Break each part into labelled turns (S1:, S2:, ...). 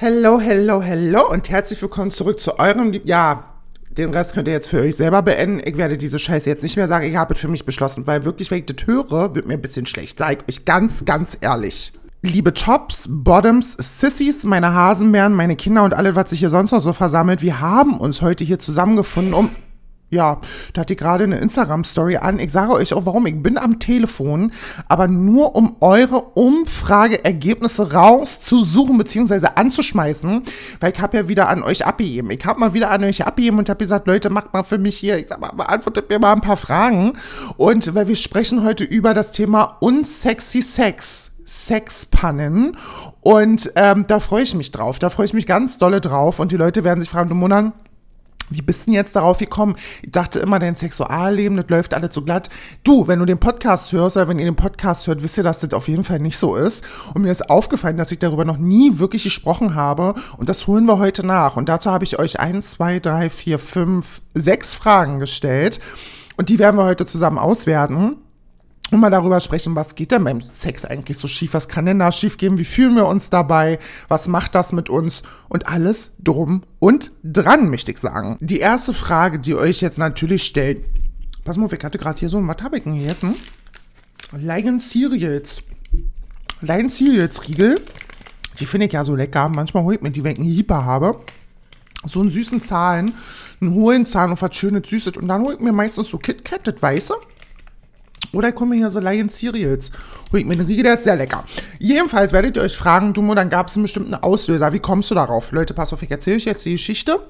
S1: Hello, hello, hello und herzlich willkommen zurück zu eurem, Lieb ja, den Rest könnt ihr jetzt für euch selber beenden. Ich werde diese Scheiße jetzt nicht mehr sagen. Ich habe es für mich beschlossen, weil wirklich, wenn ich das höre, wird mir ein bisschen schlecht. Sag ich euch ganz, ganz ehrlich. Liebe Tops, Bottoms, Sissies, meine Hasenbären, meine Kinder und alle, was sich hier sonst noch so versammelt, wir haben uns heute hier zusammengefunden, um ja, da hat die gerade eine Instagram-Story an. Ich sage euch auch warum. Ich bin am Telefon, aber nur um eure Umfrageergebnisse rauszusuchen bzw. anzuschmeißen, weil ich habe ja wieder an euch abgegeben. Ich habe mal wieder an euch abgegeben und habe gesagt, Leute, macht mal für mich hier, ich sag mal, beantwortet mir mal ein paar Fragen. Und weil wir sprechen heute über das Thema unsexy Sex. Sexpannen. Und ähm, da freue ich mich drauf. Da freue ich mich ganz dolle drauf. Und die Leute werden sich fragen, du Monan, wie bist du denn jetzt darauf gekommen? Ich dachte immer, dein Sexualleben, das läuft alles so glatt. Du, wenn du den Podcast hörst oder wenn ihr den Podcast hört, wisst ihr, dass das auf jeden Fall nicht so ist. Und mir ist aufgefallen, dass ich darüber noch nie wirklich gesprochen habe. Und das holen wir heute nach. Und dazu habe ich euch ein, zwei, drei, vier, fünf, sechs Fragen gestellt. Und die werden wir heute zusammen auswerten und mal darüber sprechen, was geht denn beim Sex eigentlich so schief? Was kann denn da schief gehen? Wie fühlen wir uns dabei? Was macht das mit uns? Und alles drum und dran, möchte ich sagen. Die erste Frage, die euch jetzt natürlich stellt, pass mal auf, ich hatte gerade hier so ein, was habe ich denn gegessen? Lion Cereals. Lion Cereals Riegel. Die finde ich ja so lecker. Manchmal hole ich mir die, wenn ich einen Hyper habe. So einen süßen Zahn, einen hohen Zahn und was schönes Süßes. Und dann hole ich mir meistens so KitKat, das weiße. Oder ich komme hier so Lion Cereals. Hol ich mir den Riegel, der ist sehr lecker. Jedenfalls werdet ihr euch fragen, Dumo, dann gab es einen bestimmten Auslöser. Wie kommst du darauf? Leute, pass auf, ich erzähle euch jetzt die Geschichte.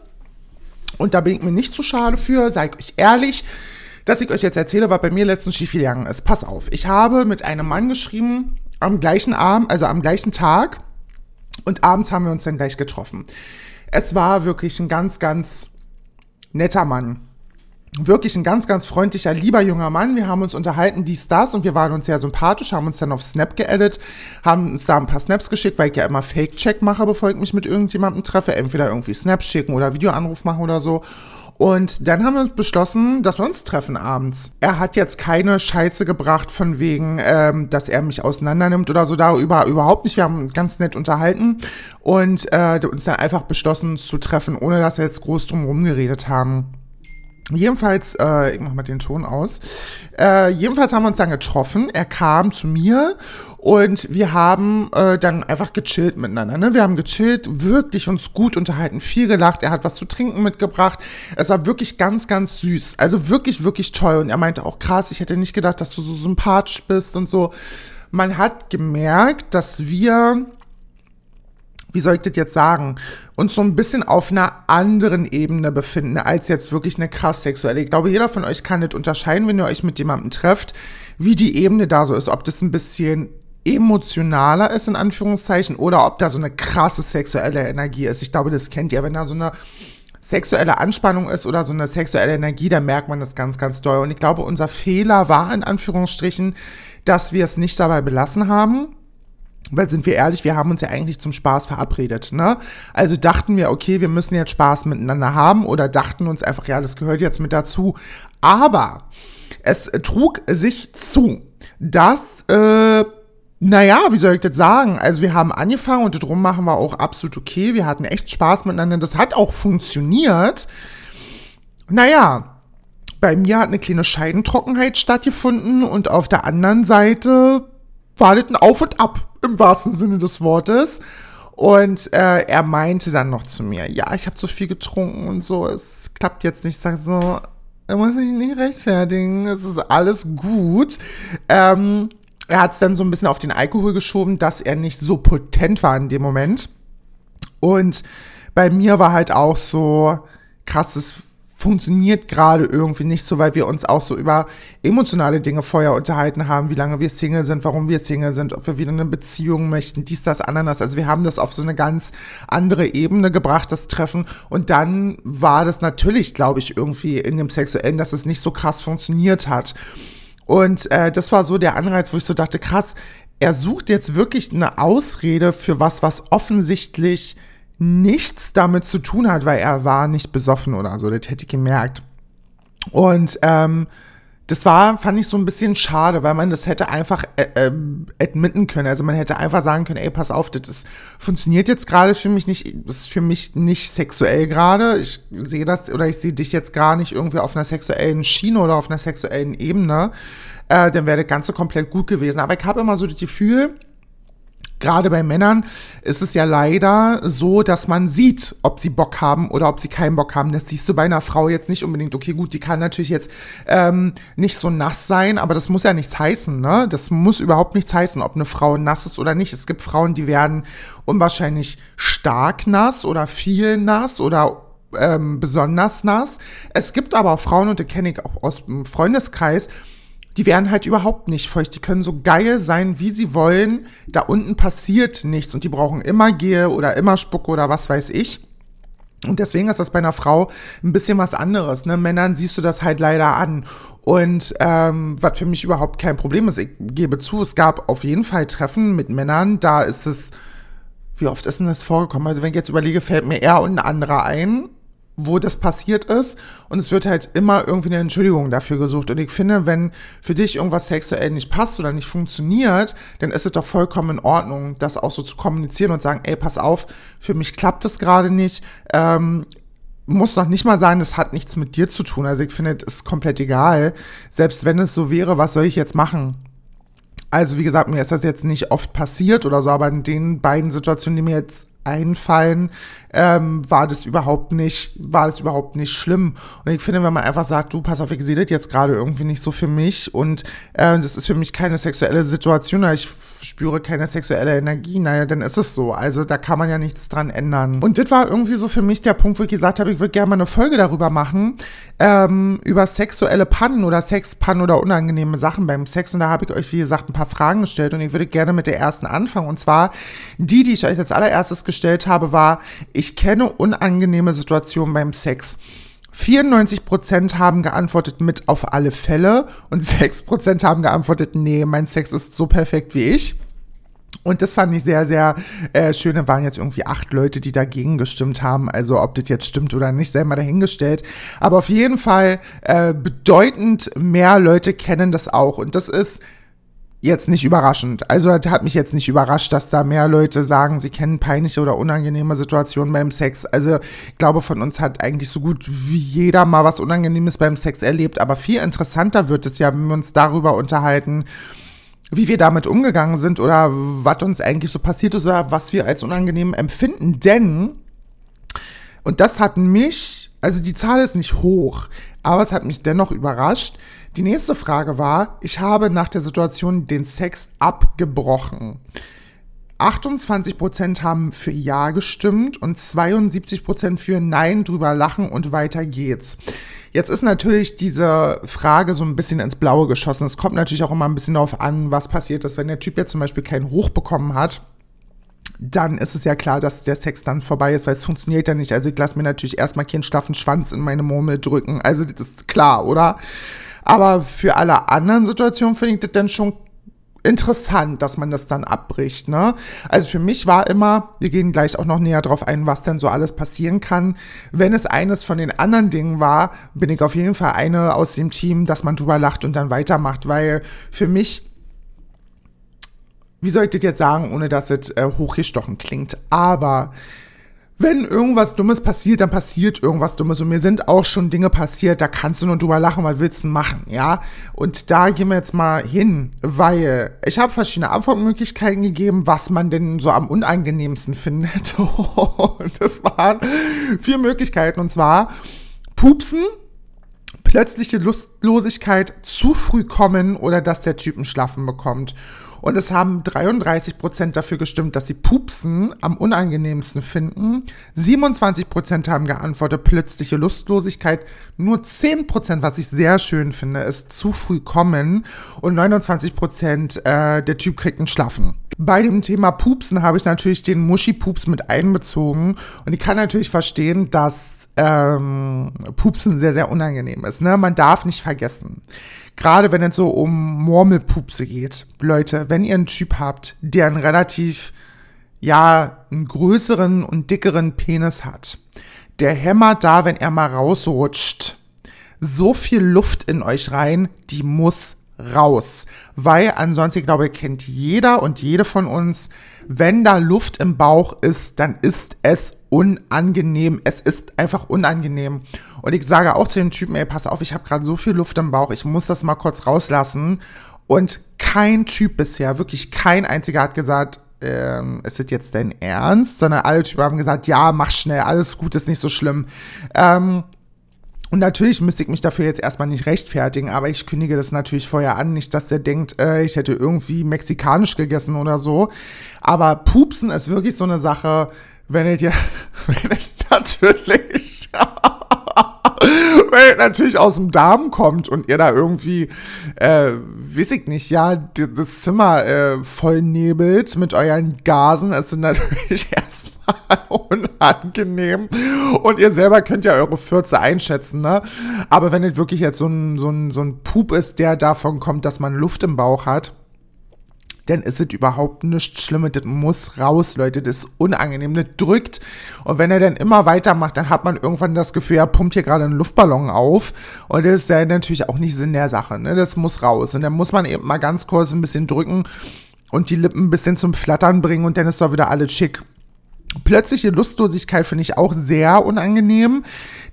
S1: Und da bin ich mir nicht zu schade für, sag ich euch ehrlich, dass ich euch jetzt erzähle, was bei mir letztens schief gegangen ist. Pass auf, ich habe mit einem Mann geschrieben, am gleichen Abend, also am gleichen Tag. Und abends haben wir uns dann gleich getroffen. Es war wirklich ein ganz, ganz netter Mann wirklich ein ganz, ganz freundlicher, lieber junger Mann. Wir haben uns unterhalten, dies, das und wir waren uns sehr sympathisch, haben uns dann auf Snap geedit, haben uns da ein paar Snaps geschickt, weil ich ja immer Fake-Check mache, bevor ich mich mit irgendjemandem treffe. Entweder irgendwie Snaps schicken oder Videoanruf machen oder so. Und dann haben wir uns beschlossen, dass wir uns treffen abends. Er hat jetzt keine Scheiße gebracht von wegen, ähm, dass er mich auseinandernimmt oder so darüber überhaupt nicht. Wir haben uns ganz nett unterhalten und äh, uns dann einfach beschlossen, zu treffen, ohne dass wir jetzt groß drum rumgeredet haben. Jedenfalls, äh, ich mach mal den Ton aus. Äh, jedenfalls haben wir uns dann getroffen. Er kam zu mir und wir haben äh, dann einfach gechillt miteinander. Ne? Wir haben gechillt, wirklich uns gut unterhalten, viel gelacht. Er hat was zu trinken mitgebracht. Es war wirklich ganz, ganz süß. Also wirklich, wirklich toll. Und er meinte auch krass, ich hätte nicht gedacht, dass du so sympathisch bist und so. Man hat gemerkt, dass wir wie soll ich das jetzt sagen, uns so ein bisschen auf einer anderen Ebene befinden, als jetzt wirklich eine krass sexuelle. Ich glaube, jeder von euch kann das unterscheiden, wenn ihr euch mit jemandem trefft, wie die Ebene da so ist, ob das ein bisschen emotionaler ist, in Anführungszeichen, oder ob da so eine krasse sexuelle Energie ist. Ich glaube, das kennt ihr, wenn da so eine sexuelle Anspannung ist oder so eine sexuelle Energie, da merkt man das ganz, ganz doll. Und ich glaube, unser Fehler war in Anführungsstrichen, dass wir es nicht dabei belassen haben, weil sind wir ehrlich, wir haben uns ja eigentlich zum Spaß verabredet, ne? Also dachten wir, okay, wir müssen jetzt Spaß miteinander haben oder dachten uns einfach, ja, das gehört jetzt mit dazu. Aber es trug sich zu, dass, äh, naja, wie soll ich das sagen? Also wir haben angefangen und drum machen wir auch absolut okay. Wir hatten echt Spaß miteinander. Das hat auch funktioniert. Naja, bei mir hat eine kleine Scheidentrockenheit stattgefunden und auf der anderen Seite war das ein Auf und Ab im wahrsten Sinne des Wortes. Und äh, er meinte dann noch zu mir, ja, ich habe so viel getrunken und so, es klappt jetzt nicht. Ich sage so, er muss sich nicht rechtfertigen, es ist alles gut. Ähm, er hat es dann so ein bisschen auf den Alkohol geschoben, dass er nicht so potent war in dem Moment. Und bei mir war halt auch so krasses funktioniert gerade irgendwie nicht so, weil wir uns auch so über emotionale Dinge vorher unterhalten haben, wie lange wir Single sind, warum wir Single sind, ob wir wieder eine Beziehung möchten, dies, das, Ananas. Also wir haben das auf so eine ganz andere Ebene gebracht, das Treffen. Und dann war das natürlich, glaube ich, irgendwie in dem Sexuellen, dass es nicht so krass funktioniert hat. Und äh, das war so der Anreiz, wo ich so dachte, krass, er sucht jetzt wirklich eine Ausrede für was, was offensichtlich nichts damit zu tun hat, weil er war nicht besoffen oder so, das hätte ich gemerkt. Und ähm, das war, fand ich so ein bisschen schade, weil man das hätte einfach äh, äh, admitten können. Also man hätte einfach sagen können, ey, pass auf, das ist, funktioniert jetzt gerade für mich nicht, das ist für mich nicht sexuell gerade. Ich sehe das oder ich sehe dich jetzt gar nicht irgendwie auf einer sexuellen Schiene oder auf einer sexuellen Ebene. Äh, dann wäre das Ganze komplett gut gewesen. Aber ich habe immer so das Gefühl, gerade bei Männern ist es ja leider so, dass man sieht, ob sie Bock haben oder ob sie keinen Bock haben. Das siehst du bei einer Frau jetzt nicht unbedingt. Okay, gut, die kann natürlich jetzt ähm, nicht so nass sein, aber das muss ja nichts heißen. Ne? Das muss überhaupt nichts heißen, ob eine Frau nass ist oder nicht. Es gibt Frauen, die werden unwahrscheinlich stark nass oder viel nass oder ähm, besonders nass. Es gibt aber auch Frauen, und die kenne ich auch aus dem Freundeskreis, die werden halt überhaupt nicht feucht. Die können so geil sein, wie sie wollen. Da unten passiert nichts und die brauchen immer Gehe oder immer Spucke oder was weiß ich. Und deswegen ist das bei einer Frau ein bisschen was anderes. Ne? Männern siehst du das halt leider an. Und ähm, was für mich überhaupt kein Problem ist, ich gebe zu, es gab auf jeden Fall Treffen mit Männern, da ist es, wie oft ist denn das vorgekommen? Also wenn ich jetzt überlege, fällt mir er und ein anderer ein wo das passiert ist. Und es wird halt immer irgendwie eine Entschuldigung dafür gesucht. Und ich finde, wenn für dich irgendwas sexuell nicht passt oder nicht funktioniert, dann ist es doch vollkommen in Ordnung, das auch so zu kommunizieren und sagen, ey, pass auf, für mich klappt das gerade nicht. Ähm, muss noch nicht mal sagen, das hat nichts mit dir zu tun. Also ich finde, es ist komplett egal. Selbst wenn es so wäre, was soll ich jetzt machen? Also wie gesagt, mir ist das jetzt nicht oft passiert oder so, aber in den beiden Situationen, die mir jetzt einfallen, ähm, war das überhaupt nicht, war das überhaupt nicht schlimm. Und ich finde, wenn man einfach sagt, du, pass auf, ich sehe das jetzt gerade irgendwie nicht so für mich und äh, das ist für mich keine sexuelle Situation, ich spüre keine sexuelle Energie, naja, dann ist es so. Also da kann man ja nichts dran ändern. Und das war irgendwie so für mich der Punkt, wo ich gesagt habe, ich würde gerne mal eine Folge darüber machen, ähm, über sexuelle Pannen oder Sexpannen oder unangenehme Sachen beim Sex. Und da habe ich euch, wie gesagt, ein paar Fragen gestellt und ich würde gerne mit der ersten anfangen. Und zwar die, die ich euch als allererstes gestellt habe, war, ich kenne unangenehme Situationen beim Sex. 94% haben geantwortet mit auf alle Fälle und 6% haben geantwortet, nee, mein Sex ist so perfekt wie ich. Und das fand ich sehr, sehr äh, schön. Da waren jetzt irgendwie acht Leute, die dagegen gestimmt haben. Also ob das jetzt stimmt oder nicht, sei mal dahingestellt. Aber auf jeden Fall äh, bedeutend mehr Leute kennen das auch. Und das ist jetzt nicht überraschend. Also hat mich jetzt nicht überrascht, dass da mehr Leute sagen, sie kennen peinliche oder unangenehme Situationen beim Sex. Also ich glaube, von uns hat eigentlich so gut wie jeder mal was Unangenehmes beim Sex erlebt. Aber viel interessanter wird es ja, wenn wir uns darüber unterhalten, wie wir damit umgegangen sind oder was uns eigentlich so passiert ist oder was wir als unangenehm empfinden. Denn, und das hat mich, also die Zahl ist nicht hoch, aber es hat mich dennoch überrascht, die nächste Frage war, ich habe nach der Situation den Sex abgebrochen. 28% haben für Ja gestimmt und 72% für Nein drüber lachen und weiter geht's. Jetzt ist natürlich diese Frage so ein bisschen ins Blaue geschossen. Es kommt natürlich auch immer ein bisschen darauf an, was passiert ist, wenn der Typ jetzt zum Beispiel keinen Hoch bekommen hat dann ist es ja klar, dass der Sex dann vorbei ist, weil es funktioniert ja nicht. Also ich lasse mir natürlich erstmal keinen schlaffen Schwanz in meine Murmel drücken. Also das ist klar, oder? Aber für alle anderen Situationen finde ich das dann schon interessant, dass man das dann abbricht. Ne? Also für mich war immer, wir gehen gleich auch noch näher drauf ein, was denn so alles passieren kann. Wenn es eines von den anderen Dingen war, bin ich auf jeden Fall eine aus dem Team, dass man drüber lacht und dann weitermacht, weil für mich, wie soll ich das jetzt sagen, ohne dass es äh, hochgestochen klingt, aber wenn irgendwas Dummes passiert, dann passiert irgendwas Dummes. Und mir sind auch schon Dinge passiert, da kannst du nur drüber lachen, was willst du machen, ja? Und da gehen wir jetzt mal hin, weil ich habe verschiedene Antwortmöglichkeiten gegeben, was man denn so am unangenehmsten findet. und das waren vier Möglichkeiten. Und zwar Pupsen, plötzliche Lustlosigkeit, zu früh kommen oder dass der Typ einen Schlaffen bekommt. Und es haben 33 Prozent dafür gestimmt, dass sie Pupsen am unangenehmsten finden. 27 Prozent haben geantwortet, plötzliche Lustlosigkeit. Nur 10 Prozent, was ich sehr schön finde, ist zu früh kommen. Und 29 Prozent, äh, der Typ kriegt einen Schlafen. Bei dem Thema Pupsen habe ich natürlich den Muschi-Pups mit einbezogen. Und ich kann natürlich verstehen, dass ähm, Pupsen sehr, sehr unangenehm ist. Ne? Man darf nicht vergessen gerade wenn es so um Murmelpupse geht, Leute, wenn ihr einen Typ habt, der einen relativ, ja, einen größeren und dickeren Penis hat, der hämmert da, wenn er mal rausrutscht, so viel Luft in euch rein, die muss raus. Weil ansonsten, ich glaube, kennt jeder und jede von uns, wenn da Luft im Bauch ist, dann ist es unangenehm. Es ist einfach unangenehm. Und ich sage auch zu den Typen, ey, pass auf, ich habe gerade so viel Luft im Bauch, ich muss das mal kurz rauslassen. Und kein Typ bisher, wirklich kein einziger hat gesagt, ähm, ist das jetzt dein Ernst? Sondern alle Typen haben gesagt, ja, mach schnell, alles gut, ist nicht so schlimm. Ähm, und natürlich müsste ich mich dafür jetzt erstmal nicht rechtfertigen, aber ich kündige das natürlich vorher an, nicht, dass der denkt, äh, ich hätte irgendwie mexikanisch gegessen oder so. Aber Pupsen ist wirklich so eine Sache, wenn ihr wenn ihr natürlich, wenn ihr natürlich aus dem Darm kommt und ihr da irgendwie, äh, weiß ich nicht, ja, das Zimmer äh, voll nebelt mit euren Gasen, es sind natürlich erstmal unangenehm. Und ihr selber könnt ja eure Fürze einschätzen, ne? Aber wenn es wirklich jetzt so ein, so, ein, so ein Pup ist, der davon kommt, dass man Luft im Bauch hat, dann ist es überhaupt nichts Schlimmes. Das muss raus, Leute. Das ist unangenehm. Das drückt. Und wenn er dann immer weitermacht, dann hat man irgendwann das Gefühl, er pumpt hier gerade einen Luftballon auf. Und das ist ja natürlich auch nicht Sinn der Sache. Ne? Das muss raus. Und dann muss man eben mal ganz kurz ein bisschen drücken und die Lippen ein bisschen zum Flattern bringen und dann ist doch wieder alles schick. Plötzliche Lustlosigkeit finde ich auch sehr unangenehm.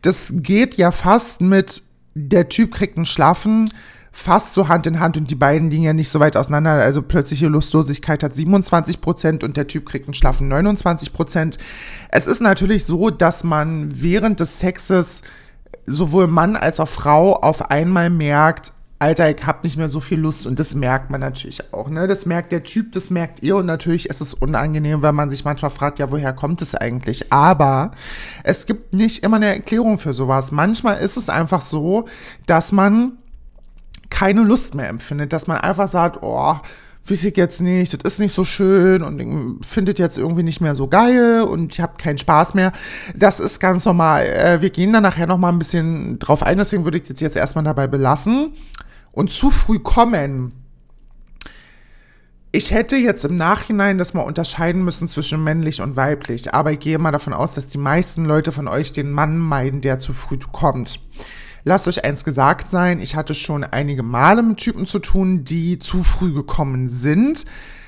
S1: Das geht ja fast mit, der Typ kriegt einen Schlaffen, fast so Hand in Hand und die beiden liegen ja nicht so weit auseinander. Also plötzliche Lustlosigkeit hat 27 Prozent und der Typ kriegt einen Schlaffen 29 Prozent. Es ist natürlich so, dass man während des Sexes sowohl Mann als auch Frau auf einmal merkt, Alter, ich hab nicht mehr so viel Lust und das merkt man natürlich auch, ne? Das merkt der Typ, das merkt ihr und natürlich ist es unangenehm, weil man sich manchmal fragt, ja, woher kommt es eigentlich? Aber es gibt nicht immer eine Erklärung für sowas. Manchmal ist es einfach so, dass man keine Lust mehr empfindet, dass man einfach sagt, oh, weiß ich jetzt nicht, das ist nicht so schön und findet jetzt irgendwie nicht mehr so geil und ich habe keinen Spaß mehr. Das ist ganz normal. Äh, wir gehen da nachher noch mal ein bisschen drauf ein, deswegen würde ich das jetzt erstmal dabei belassen und zu früh kommen. Ich hätte jetzt im Nachhinein das mal unterscheiden müssen zwischen männlich und weiblich, aber ich gehe mal davon aus, dass die meisten Leute von euch den Mann meiden, der zu früh kommt. Lasst euch eins gesagt sein, ich hatte schon einige Male mit Typen zu tun, die zu früh gekommen sind.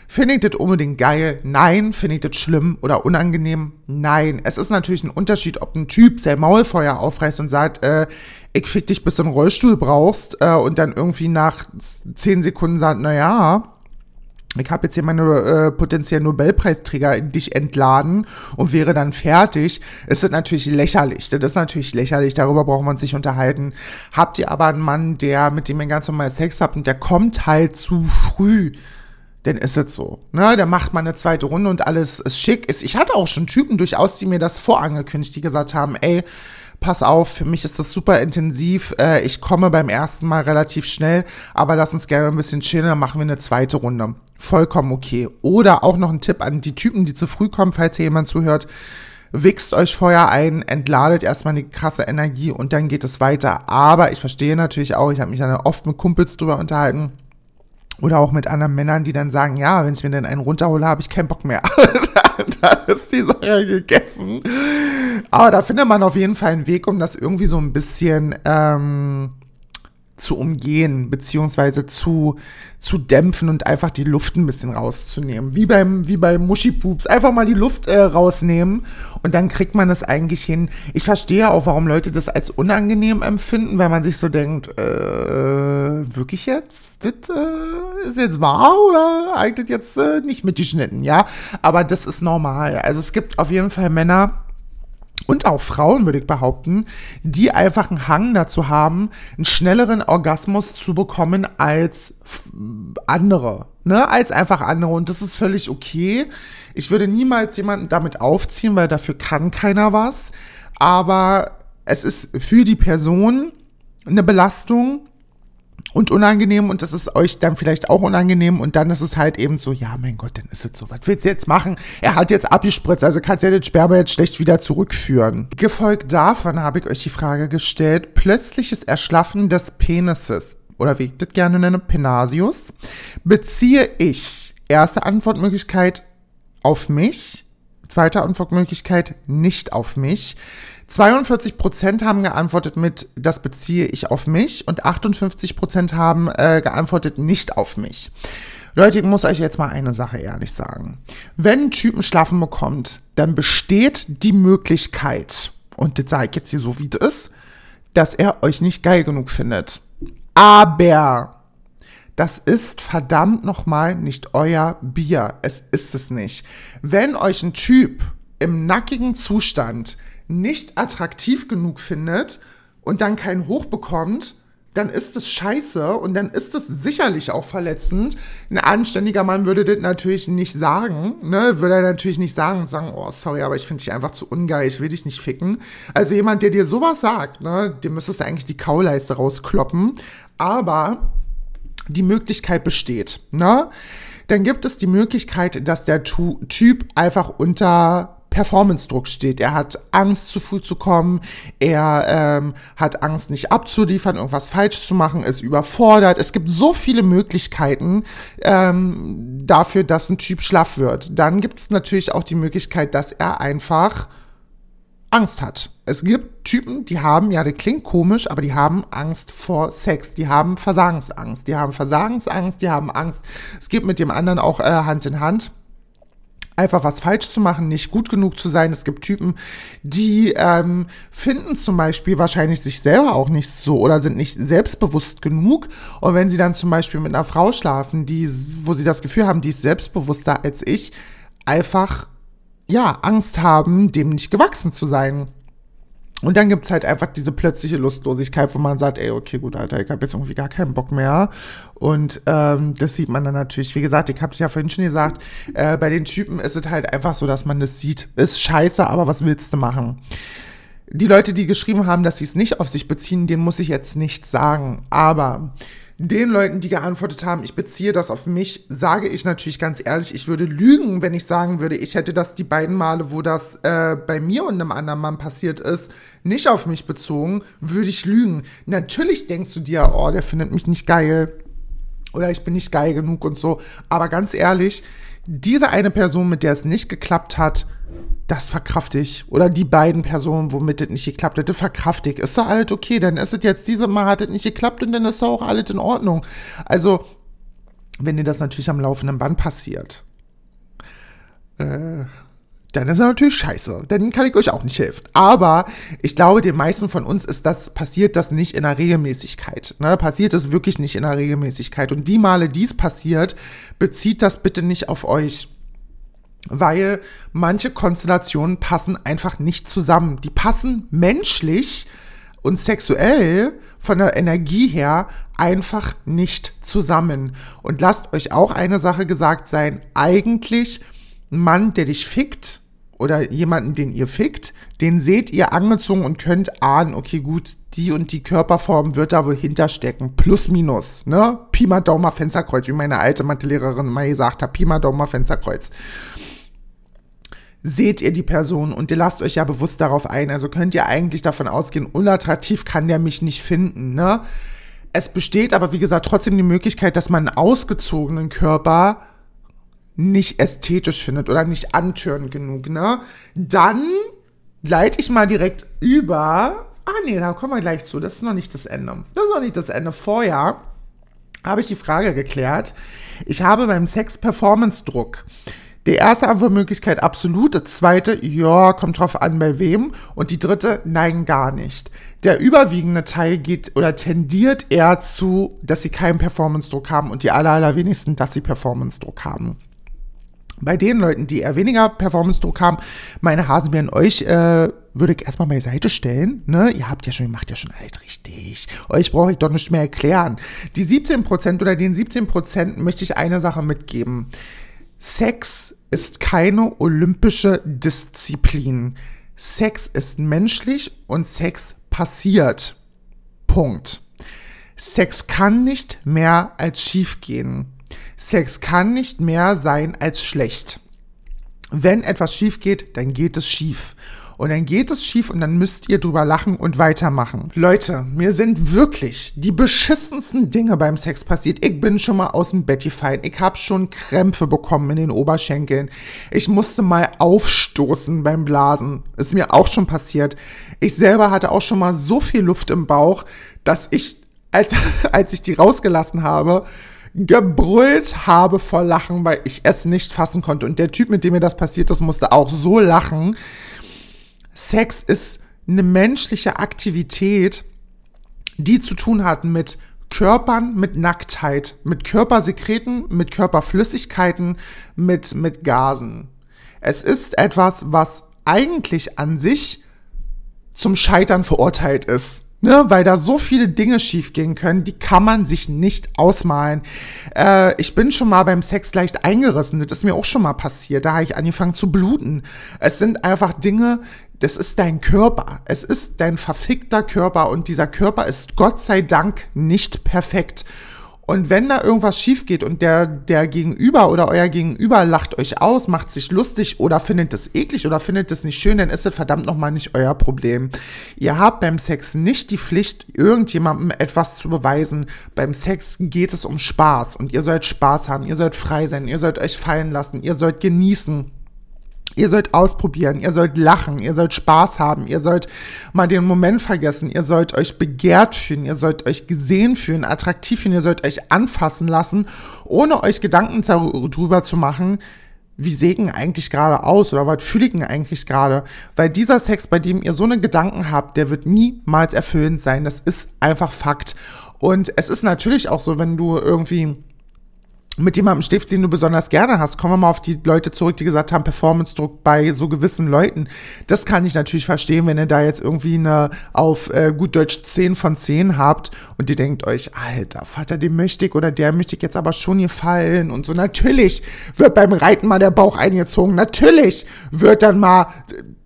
S1: Finde ich das unbedingt geil? Nein. Finde ich das schlimm oder unangenehm? Nein. Es ist natürlich ein Unterschied, ob ein Typ sein Maulfeuer aufreißt und sagt, äh, ich fick dich, bis du einen Rollstuhl brauchst äh, und dann irgendwie nach zehn Sekunden sagt, na ja, ich habe jetzt hier meine äh, potenziellen Nobelpreisträger in dich entladen und wäre dann fertig, ist das natürlich lächerlich. Das ist natürlich lächerlich, darüber braucht man sich unterhalten. Habt ihr aber einen Mann, der, mit dem ihr ganz normal Sex habt und der kommt halt zu früh, dann ist es so. Ne? Der macht mal eine zweite Runde und alles ist schick. Ich hatte auch schon Typen durchaus, die mir das vorangekündigt, die gesagt haben, ey, pass auf, für mich ist das super intensiv. Äh, ich komme beim ersten Mal relativ schnell, aber lass uns gerne ein bisschen chillen, dann machen wir eine zweite Runde. Vollkommen okay. Oder auch noch ein Tipp an die Typen, die zu früh kommen, falls hier jemand zuhört. Wichst euch vorher ein, entladet erstmal die krasse Energie und dann geht es weiter. Aber ich verstehe natürlich auch, ich habe mich dann oft mit Kumpels drüber unterhalten, oder auch mit anderen Männern, die dann sagen, ja, wenn ich mir denn einen runterhole, habe ich keinen Bock mehr. dann ist die Sache gegessen. Aber da findet man auf jeden Fall einen Weg, um das irgendwie so ein bisschen ähm, zu umgehen, beziehungsweise zu, zu dämpfen und einfach die Luft ein bisschen rauszunehmen. Wie beim, wie bei Muschipups. Einfach mal die Luft äh, rausnehmen und dann kriegt man das eigentlich hin. Ich verstehe auch, warum Leute das als unangenehm empfinden, weil man sich so denkt, äh, wirklich jetzt? Das äh, ist jetzt wahr oder eignet jetzt äh, nicht mitgeschnitten, ja? Aber das ist normal. Also es gibt auf jeden Fall Männer, und auch Frauen, würde ich behaupten, die einfach einen Hang dazu haben, einen schnelleren Orgasmus zu bekommen als andere, ne, als einfach andere. Und das ist völlig okay. Ich würde niemals jemanden damit aufziehen, weil dafür kann keiner was. Aber es ist für die Person eine Belastung, und unangenehm und das ist euch dann vielleicht auch unangenehm und dann ist es halt eben so, ja, mein Gott, dann ist es so. Was willst du jetzt machen? Er hat jetzt abgespritzt, also kannst du ja den Sperma jetzt schlecht wieder zurückführen. Gefolgt davon habe ich euch die Frage gestellt, plötzliches Erschlaffen des Penises oder wie ich das gerne nenne, Penasius, beziehe ich erste Antwortmöglichkeit auf mich, Zweite Antwortmöglichkeit, nicht auf mich. 42 Prozent haben geantwortet mit, das beziehe ich auf mich und 58 Prozent haben äh, geantwortet nicht auf mich. Leute, ich muss euch jetzt mal eine Sache ehrlich sagen. Wenn ein Typen Schlafen bekommt, dann besteht die Möglichkeit, und das sage ich jetzt hier so, wie das ist, dass er euch nicht geil genug findet. Aber das ist verdammt nochmal nicht euer Bier. Es ist es nicht. Wenn euch ein Typ im nackigen Zustand nicht attraktiv genug findet und dann keinen Hoch bekommt, dann ist es scheiße und dann ist es sicherlich auch verletzend. Ein anständiger Mann würde das natürlich nicht sagen, ne? Würde er natürlich nicht sagen und sagen, oh, sorry, aber ich finde dich einfach zu ungeil, ich will dich nicht ficken. Also jemand, der dir sowas sagt, ne, dem müsstest du eigentlich die Kauleiste rauskloppen. Aber die Möglichkeit besteht, ne? Dann gibt es die Möglichkeit, dass der Typ einfach unter Performance-Druck steht. Er hat Angst, zu früh zu kommen. Er ähm, hat Angst, nicht abzuliefern, irgendwas falsch zu machen, ist überfordert. Es gibt so viele Möglichkeiten ähm, dafür, dass ein Typ schlaff wird. Dann gibt es natürlich auch die Möglichkeit, dass er einfach Angst hat. Es gibt Typen, die haben, ja, das klingt komisch, aber die haben Angst vor Sex. Die haben Versagensangst. Die haben Versagensangst, die haben Angst. Es geht mit dem anderen auch äh, Hand in Hand einfach was falsch zu machen, nicht gut genug zu sein. Es gibt Typen, die ähm, finden zum Beispiel wahrscheinlich sich selber auch nicht so oder sind nicht selbstbewusst genug. Und wenn sie dann zum Beispiel mit einer Frau schlafen, die, wo sie das Gefühl haben, die ist selbstbewusster als ich, einfach ja Angst haben, dem nicht gewachsen zu sein. Und dann gibt's halt einfach diese plötzliche Lustlosigkeit, wo man sagt, ey, okay, gut, Alter, ich habe jetzt irgendwie gar keinen Bock mehr. Und ähm, das sieht man dann natürlich, wie gesagt, ich habe ja vorhin schon gesagt, äh, bei den Typen ist es halt einfach so, dass man das sieht. Ist scheiße, aber was willst du machen? Die Leute, die geschrieben haben, dass sie es nicht auf sich beziehen, denen muss ich jetzt nichts sagen. Aber den Leuten, die geantwortet haben, ich beziehe das auf mich, sage ich natürlich ganz ehrlich, ich würde lügen, wenn ich sagen würde, ich hätte das die beiden Male, wo das äh, bei mir und einem anderen Mann passiert ist, nicht auf mich bezogen, würde ich lügen. Natürlich denkst du dir, oh, der findet mich nicht geil oder ich bin nicht geil genug und so. Aber ganz ehrlich, diese eine Person, mit der es nicht geklappt hat, das verkrafte ich. Oder die beiden Personen, womit es nicht geklappt hat, das verkrafte ich. Ist doch alles okay, dann ist es jetzt diese Mal hat es nicht geklappt und dann ist doch auch alles in Ordnung. Also, wenn dir das natürlich am laufenden Band passiert, äh, dann ist er natürlich scheiße. Dann kann ich euch auch nicht helfen. Aber ich glaube, den meisten von uns ist das, passiert das nicht in der Regelmäßigkeit. Ne? Passiert es wirklich nicht in der Regelmäßigkeit. Und die Male, dies passiert, bezieht das bitte nicht auf euch weil manche Konstellationen passen einfach nicht zusammen. Die passen menschlich und sexuell von der Energie her einfach nicht zusammen. Und lasst euch auch eine Sache gesagt sein, eigentlich ein Mann, der dich fickt oder jemanden, den ihr fickt, den seht ihr angezogen und könnt ahnen, okay, gut, die und die Körperform wird da wohl hinterstecken. Plus, minus, ne? Pi mal Daumen Fensterkreuz, wie meine alte Mathelehrerin mal gesagt hat, Pi mal Daumen Fensterkreuz seht ihr die Person und ihr lasst euch ja bewusst darauf ein. Also könnt ihr eigentlich davon ausgehen, unattraktiv kann der mich nicht finden, ne? Es besteht aber, wie gesagt, trotzdem die Möglichkeit, dass man einen ausgezogenen Körper nicht ästhetisch findet oder nicht antörend genug, ne? Dann leite ich mal direkt über. Ah, nee, da kommen wir gleich zu. Das ist noch nicht das Ende. Das ist noch nicht das Ende. Vorher habe ich die Frage geklärt. Ich habe beim Sex Performance-Druck die erste Antwortmöglichkeit absolut, die zweite, ja, kommt drauf an, bei wem. Und die dritte, nein, gar nicht. Der überwiegende Teil geht oder tendiert eher zu, dass sie keinen Performance-Druck haben und die aller, allerwenigsten, dass sie Performance-Druck haben. Bei den Leuten, die eher weniger Performance-Druck haben, meine Hasenbären, euch äh, würde ich erstmal beiseite stellen. Ne? Ihr habt ja schon, ihr macht ja schon alles richtig. Euch brauche ich doch nicht mehr erklären. Die 17% oder den 17% möchte ich eine Sache mitgeben. Sex ist keine olympische Disziplin. Sex ist menschlich und Sex passiert. Punkt. Sex kann nicht mehr als schief gehen. Sex kann nicht mehr sein als schlecht. Wenn etwas schief geht, dann geht es schief. Und dann geht es schief und dann müsst ihr drüber lachen und weitermachen. Leute, mir sind wirklich die beschissensten Dinge beim Sex passiert. Ich bin schon mal aus dem Bett gefallen. Ich habe schon Krämpfe bekommen in den Oberschenkeln. Ich musste mal aufstoßen beim Blasen. Ist mir auch schon passiert. Ich selber hatte auch schon mal so viel Luft im Bauch, dass ich, als, als ich die rausgelassen habe, gebrüllt habe vor Lachen, weil ich es nicht fassen konnte. Und der Typ, mit dem mir das passiert ist, musste auch so lachen. Sex ist eine menschliche Aktivität, die zu tun hat mit Körpern, mit Nacktheit, mit Körpersekreten, mit Körperflüssigkeiten, mit, mit Gasen. Es ist etwas, was eigentlich an sich zum Scheitern verurteilt ist. Ne, weil da so viele Dinge schiefgehen können, die kann man sich nicht ausmalen. Äh, ich bin schon mal beim Sex leicht eingerissen, das ist mir auch schon mal passiert. Da habe ich angefangen zu bluten. Es sind einfach Dinge, das ist dein Körper. Es ist dein verfickter Körper und dieser Körper ist Gott sei Dank nicht perfekt. Und wenn da irgendwas schief geht und der, der Gegenüber oder euer Gegenüber lacht euch aus, macht sich lustig oder findet es eklig oder findet es nicht schön, dann ist es verdammt nochmal nicht euer Problem. Ihr habt beim Sex nicht die Pflicht, irgendjemandem etwas zu beweisen. Beim Sex geht es um Spaß und ihr sollt Spaß haben, ihr sollt frei sein, ihr sollt euch fallen lassen, ihr sollt genießen. Ihr sollt ausprobieren, ihr sollt lachen, ihr sollt Spaß haben, ihr sollt mal den Moment vergessen, ihr sollt euch begehrt fühlen, ihr sollt euch gesehen fühlen, attraktiv fühlen, ihr sollt euch anfassen lassen, ohne euch Gedanken darüber zu machen, wie sehen eigentlich gerade aus oder was fühle ich denn eigentlich gerade? Weil dieser Sex, bei dem ihr so eine Gedanken habt, der wird niemals erfüllend sein. Das ist einfach Fakt. Und es ist natürlich auch so, wenn du irgendwie mit jemandem stiftest, den du besonders gerne hast. Kommen wir mal auf die Leute zurück, die gesagt haben, Performance-Druck bei so gewissen Leuten. Das kann ich natürlich verstehen, wenn ihr da jetzt irgendwie eine auf äh, gut Deutsch 10 von 10 habt und ihr denkt euch, alter Vater, dem möchte ich oder der möchte ich jetzt aber schon gefallen und so. Natürlich wird beim Reiten mal der Bauch eingezogen. Natürlich wird dann mal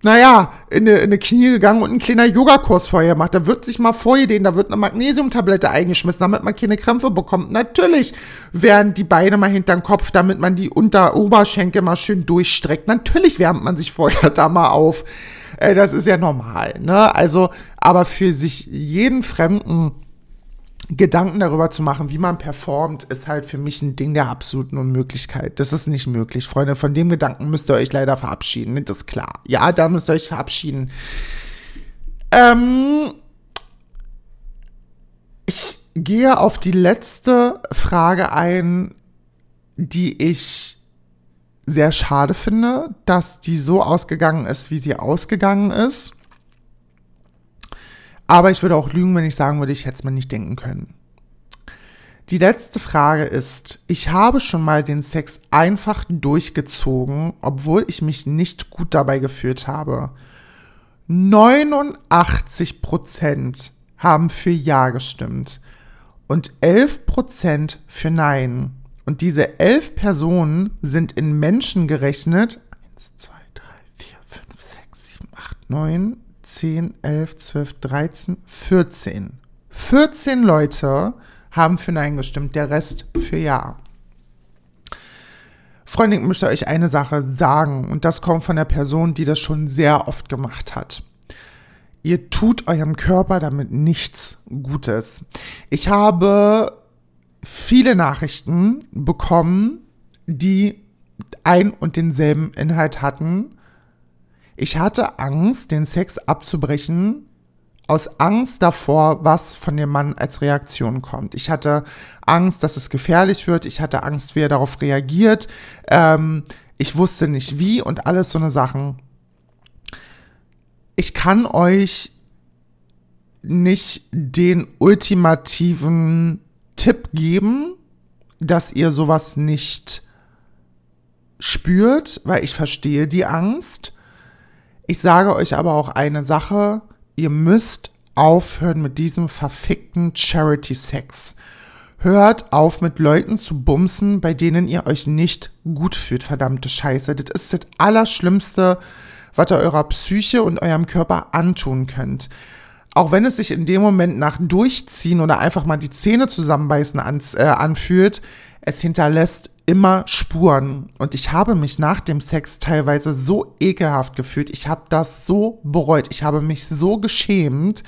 S1: naja, in eine, in eine Knie gegangen und ein kleiner Yogakurs vorher gemacht. Da wird sich mal vorgedehnt, da wird eine Magnesiumtablette eingeschmissen, damit man keine Krämpfe bekommt. Natürlich werden die Beine mal hinterm Kopf, damit man die Unteroberschenkel mal schön durchstreckt. Natürlich wärmt man sich vorher da mal auf. Äh, das ist ja normal, ne? Also, aber für sich jeden Fremden Gedanken darüber zu machen, wie man performt, ist halt für mich ein Ding der absoluten Unmöglichkeit. Das ist nicht möglich, Freunde. Von dem Gedanken müsst ihr euch leider verabschieden. Das ist klar. Ja, da müsst ihr euch verabschieden. Ähm, ich gehe auf die letzte Frage ein, die ich sehr schade finde, dass die so ausgegangen ist, wie sie ausgegangen ist. Aber ich würde auch lügen, wenn ich sagen würde, ich hätte es mir nicht denken können. Die letzte Frage ist, ich habe schon mal den Sex einfach durchgezogen, obwohl ich mich nicht gut dabei gefühlt habe. 89% haben für Ja gestimmt und 11% für Nein. Und diese 11 Personen sind in Menschen gerechnet. 1, 2, 3, 4, 5, 6, 7, 8, 9, 10, 11, 12, 13, 14. 14 Leute haben für Nein gestimmt, der Rest für Ja. Freunde, ich möchte euch eine Sache sagen und das kommt von der Person, die das schon sehr oft gemacht hat. Ihr tut eurem Körper damit nichts Gutes. Ich habe viele Nachrichten bekommen, die ein und denselben Inhalt hatten ich hatte Angst, den Sex abzubrechen, aus Angst davor, was von dem Mann als Reaktion kommt. Ich hatte Angst, dass es gefährlich wird. Ich hatte Angst, wie er darauf reagiert. Ähm, ich wusste nicht wie und alles so eine Sachen. Ich kann euch nicht den ultimativen Tipp geben, dass ihr sowas nicht spürt, weil ich verstehe die Angst. Ich sage euch aber auch eine Sache, ihr müsst aufhören mit diesem verfickten Charity-Sex. Hört auf mit Leuten zu bumsen, bei denen ihr euch nicht gut fühlt, verdammte Scheiße. Das ist das Allerschlimmste, was ihr eurer Psyche und eurem Körper antun könnt. Auch wenn es sich in dem Moment nach Durchziehen oder einfach mal die Zähne zusammenbeißen ans, äh, anfühlt, es hinterlässt immer Spuren. Und ich habe mich nach dem Sex teilweise so ekelhaft gefühlt. Ich habe das so bereut. Ich habe mich so geschämt.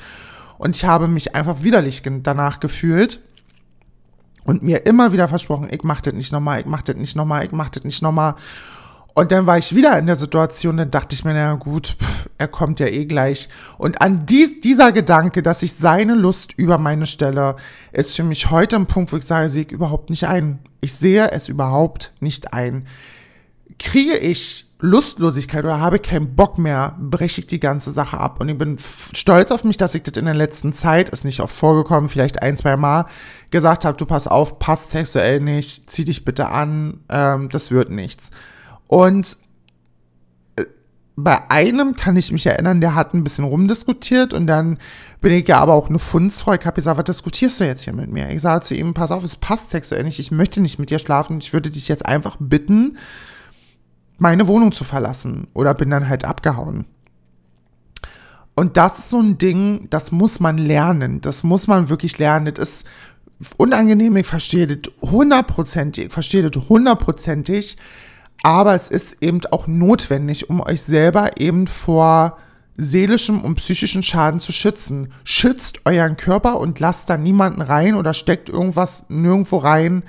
S1: Und ich habe mich einfach widerlich danach gefühlt. Und mir immer wieder versprochen, ich mach das nicht nochmal, ich mach das nicht nochmal, ich mach das nicht nochmal. Und dann war ich wieder in der Situation, dann dachte ich mir, na gut, pff, er kommt ja eh gleich. Und an dies, dieser Gedanke, dass ich seine Lust über meine stelle, ist für mich heute ein Punkt, wo ich sage, sehe ich überhaupt nicht ein. Ich sehe es überhaupt nicht ein. Kriege ich Lustlosigkeit oder habe keinen Bock mehr, breche ich die ganze Sache ab. Und ich bin stolz auf mich, dass ich das in der letzten Zeit, ist nicht oft vorgekommen, vielleicht ein, zwei Mal, gesagt habe, du pass auf, passt sexuell nicht, zieh dich bitte an, ähm, das wird nichts. Und bei einem kann ich mich erinnern, der hat ein bisschen rumdiskutiert und dann bin ich ja aber auch eine Fundsfrau. Ich habe gesagt, was diskutierst du jetzt hier mit mir? Ich sage zu ihm, pass auf, es passt sexuell nicht, ich möchte nicht mit dir schlafen, ich würde dich jetzt einfach bitten, meine Wohnung zu verlassen oder bin dann halt abgehauen. Und das ist so ein Ding, das muss man lernen, das muss man wirklich lernen. Das ist unangenehm, ich verstehe das hundertprozentig, ich verstehe das hundertprozentig, aber es ist eben auch notwendig, um euch selber eben vor seelischem und psychischen Schaden zu schützen. Schützt euren Körper und lasst da niemanden rein oder steckt irgendwas nirgendwo rein,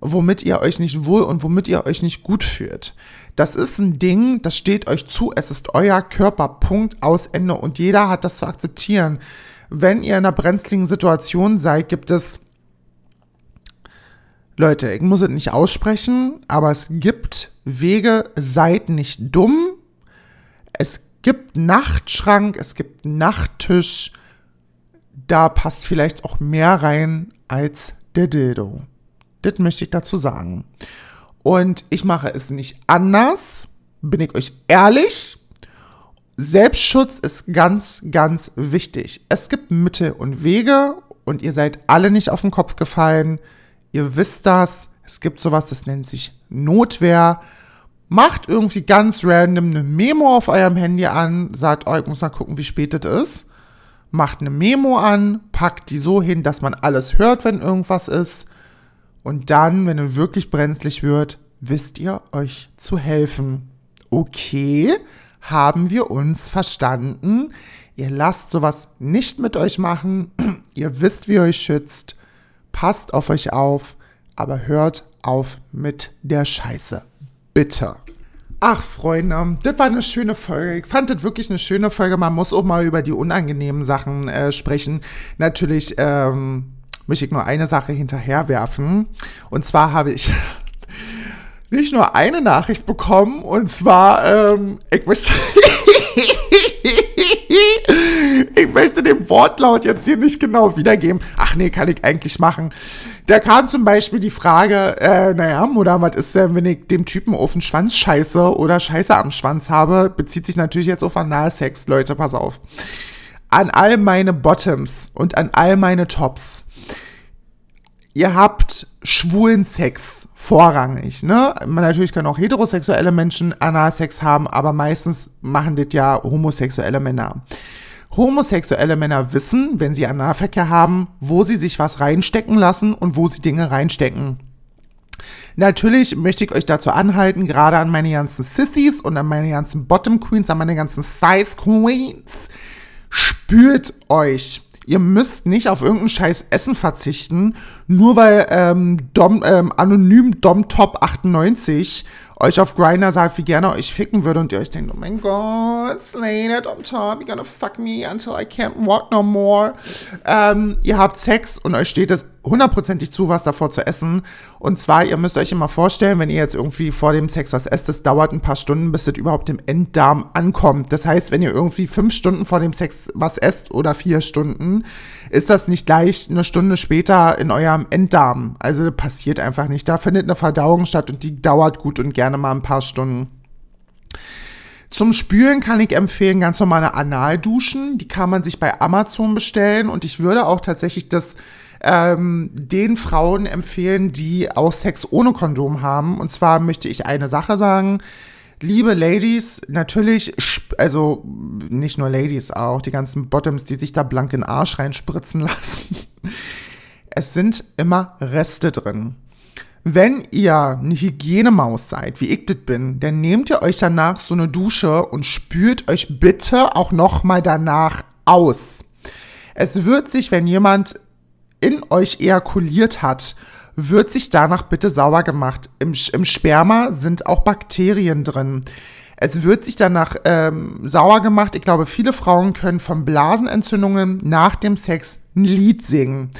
S1: womit ihr euch nicht wohl und womit ihr euch nicht gut fühlt. Das ist ein Ding, das steht euch zu. Es ist euer Körper. Punkt aus Ende. Und jeder hat das zu akzeptieren. Wenn ihr in einer brenzligen Situation seid, gibt es Leute, ich muss es nicht aussprechen, aber es gibt Wege, seid nicht dumm. Es gibt Nachtschrank, es gibt Nachttisch. Da passt vielleicht auch mehr rein als der Dildo. Das möchte ich dazu sagen. Und ich mache es nicht anders, bin ich euch ehrlich. Selbstschutz ist ganz, ganz wichtig. Es gibt Mittel und Wege und ihr seid alle nicht auf den Kopf gefallen. Ihr wisst das. Es gibt sowas, das nennt sich Notwehr. Macht irgendwie ganz random eine Memo auf eurem Handy an, sagt, oh, ich muss mal gucken, wie spät es ist. Macht eine Memo an, packt die so hin, dass man alles hört, wenn irgendwas ist. Und dann, wenn es wirklich brenzlig wird, wisst ihr euch zu helfen. Okay, haben wir uns verstanden. Ihr lasst sowas nicht mit euch machen. ihr wisst, wie ihr euch schützt passt auf euch auf, aber hört auf mit der Scheiße. Bitte. Ach, Freunde, das war eine schöne Folge. Ich fand das wirklich eine schöne Folge. Man muss auch mal über die unangenehmen Sachen äh, sprechen. Natürlich ähm, möchte ich nur eine Sache hinterherwerfen. Und zwar habe ich nicht nur eine Nachricht bekommen, und zwar, ähm, ich möchte. ich möchte den Wortlaut jetzt hier nicht genau wiedergeben. Ach nee, kann ich eigentlich machen. Da kam zum Beispiel die Frage, äh, naja, Mutter, was ist denn, wenn ich dem Typen auf den Schwanz scheiße oder Scheiße am Schwanz habe? Bezieht sich natürlich jetzt auf Analsex, Leute, pass auf. An all meine Bottoms und an all meine Tops. Ihr habt schwulen Sex vorrangig, ne? Natürlich können auch heterosexuelle Menschen Analsex haben, aber meistens machen das ja homosexuelle Männer. Homosexuelle Männer wissen, wenn sie Analverkehr haben, wo sie sich was reinstecken lassen und wo sie Dinge reinstecken. Natürlich möchte ich euch dazu anhalten, gerade an meine ganzen Sissies und an meine ganzen Bottom Queens, an meine ganzen Size Queens, spürt euch. Ihr müsst nicht auf irgendein scheiß Essen verzichten, nur weil ähm, Dom, ähm, anonym DomTop 98 euch auf Grinder sagt, wie gerne euch ficken würde und ihr euch denkt, oh mein Gott, Slade on top, you're gonna fuck me until I can't walk no more. Ähm, ihr habt Sex und euch steht es hundertprozentig zu, was davor zu essen. Und zwar, ihr müsst euch immer vorstellen, wenn ihr jetzt irgendwie vor dem Sex was esst, es dauert ein paar Stunden, bis es überhaupt im Enddarm ankommt. Das heißt, wenn ihr irgendwie fünf Stunden vor dem Sex was esst oder vier Stunden, ist das nicht gleich eine Stunde später in eurem Enddarm. Also passiert einfach nicht. Da findet eine Verdauung statt und die dauert gut und gerne mal ein paar Stunden. Zum Spülen kann ich empfehlen ganz normale Analduschen. Die kann man sich bei Amazon bestellen und ich würde auch tatsächlich das ähm, den Frauen empfehlen, die auch Sex ohne Kondom haben. Und zwar möchte ich eine Sache sagen. Liebe Ladies, natürlich, also nicht nur Ladies, auch die ganzen Bottoms, die sich da blank in den Arsch reinspritzen lassen. Es sind immer Reste drin. Wenn ihr eine Hygienemaus seid, wie ich das bin, dann nehmt ihr euch danach so eine Dusche und spült euch bitte auch nochmal danach aus. Es wird sich, wenn jemand in euch ejakuliert hat, wird sich danach bitte sauber gemacht. Im, im Sperma sind auch Bakterien drin. Es wird sich danach ähm, sauer gemacht. Ich glaube, viele Frauen können von Blasenentzündungen nach dem Sex ein Lied singen.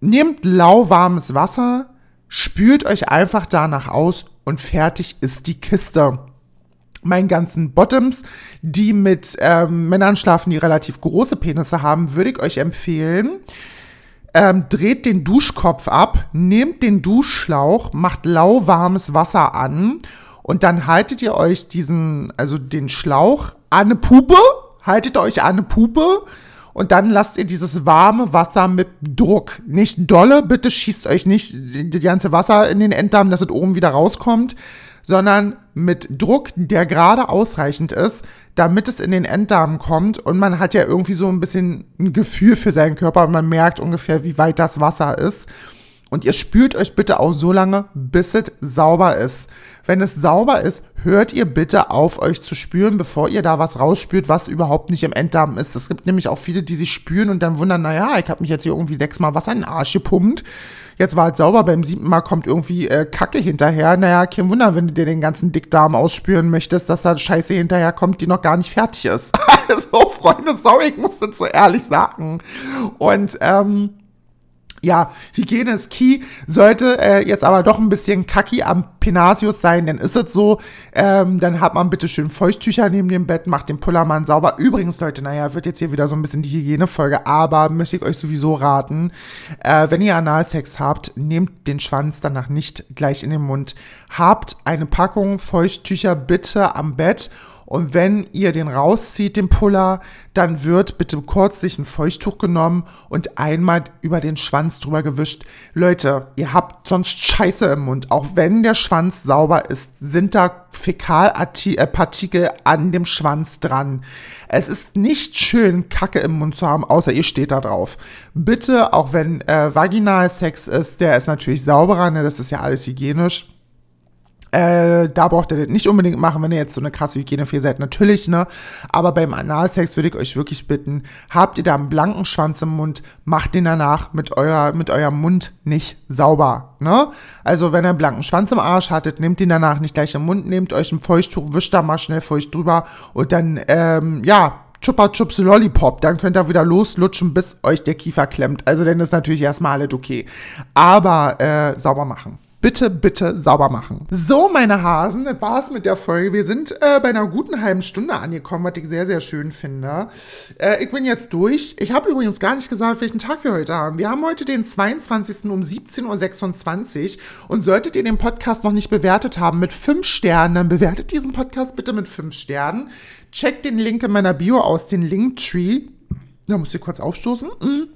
S1: Nehmt lauwarmes Wasser, spült euch einfach danach aus und fertig ist die Kiste. Meinen ganzen Bottoms, die mit ähm, Männern schlafen, die relativ große Penisse haben, würde ich euch empfehlen, ähm, dreht den Duschkopf ab, nehmt den Duschschlauch, macht lauwarmes Wasser an und dann haltet ihr euch diesen, also den Schlauch an eine Puppe, haltet euch an eine Puppe und dann lasst ihr dieses warme Wasser mit Druck, nicht dolle, bitte schießt euch nicht die ganze Wasser in den Enddarm, dass es oben wieder rauskommt, sondern mit Druck, der gerade ausreichend ist, damit es in den Enddarm kommt. Und man hat ja irgendwie so ein bisschen ein Gefühl für seinen Körper und man merkt ungefähr, wie weit das Wasser ist. Und ihr spült euch bitte auch so lange, bis es sauber ist. Wenn es sauber ist, hört ihr bitte auf, euch zu spüren, bevor ihr da was rausspürt, was überhaupt nicht im Enddarm ist. Es gibt nämlich auch viele, die sich spüren und dann wundern, naja, ich habe mich jetzt hier irgendwie sechsmal Wasser in den Arsch gepumpt. Jetzt war es sauber, beim siebten Mal kommt irgendwie äh, Kacke hinterher. Naja, kein Wunder, wenn du dir den ganzen Dickdarm ausspüren möchtest, dass da Scheiße hinterher kommt, die noch gar nicht fertig ist. also, Freunde, sorry, ich muss das so ehrlich sagen. Und, ähm, ja, Hygiene ist key. Sollte äh, jetzt aber doch ein bisschen kacki am Penasius sein, dann ist es so. Ähm, dann hat man bitte schön Feuchttücher neben dem Bett, macht den Pullermann sauber. Übrigens, Leute, naja, wird jetzt hier wieder so ein bisschen die Hygienefolge, aber möchte ich euch sowieso raten, äh, wenn ihr Analsex habt, nehmt den Schwanz danach nicht gleich in den Mund. Habt eine Packung Feuchttücher bitte am Bett und wenn ihr den rauszieht, den Puller, dann wird bitte kurz sich ein Feuchttuch genommen und einmal über den Schwanz drüber gewischt. Leute, ihr habt sonst Scheiße im Mund. Auch wenn der Schwanz sauber ist, sind da Fäkalpartikel an dem Schwanz dran. Es ist nicht schön, Kacke im Mund zu haben, außer ihr steht da drauf. Bitte, auch wenn äh, Vaginalsex ist, der ist natürlich sauberer, ne? das ist ja alles hygienisch äh, da braucht ihr das nicht unbedingt machen, wenn ihr jetzt so eine krasse Hygienefee seid, natürlich, ne? Aber beim Analsex würde ich euch wirklich bitten, habt ihr da einen blanken Schwanz im Mund, macht den danach mit, eurer, mit eurem Mund nicht sauber, ne? Also, wenn ihr einen blanken Schwanz im Arsch hattet, nehmt den danach nicht gleich im Mund, nehmt euch ein Feuchttuch, wischt da mal schnell feucht drüber und dann, ähm, ja, Chupa Chups Lollipop, dann könnt ihr wieder loslutschen, bis euch der Kiefer klemmt. Also, dann ist natürlich erstmal alles okay. Aber, äh, sauber machen bitte, bitte sauber machen. So, meine Hasen, das war's mit der Folge. Wir sind äh, bei einer guten halben Stunde angekommen, was ich sehr, sehr schön finde. Äh, ich bin jetzt durch. Ich habe übrigens gar nicht gesagt, welchen Tag wir heute haben. Wir haben heute den 22. um 17.26 Uhr und solltet ihr den Podcast noch nicht bewertet haben mit 5 Sternen, dann bewertet diesen Podcast bitte mit 5 Sternen. Checkt den Link in meiner Bio aus, den Linktree. Da muss ich kurz aufstoßen. Mhm.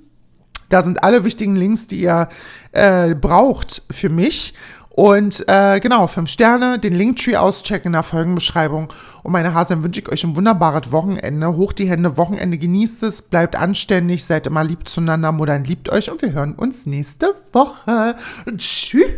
S1: Da sind alle wichtigen Links, die ihr äh, braucht für mich. Und äh, genau, fünf Sterne, den Linktree auschecken in der Folgenbeschreibung. Und meine Hasen wünsche ich euch ein wunderbares Wochenende. Hoch die Hände, Wochenende, genießt es, bleibt anständig, seid immer lieb zueinander, Muttern liebt euch und wir hören uns nächste Woche. Tschüss.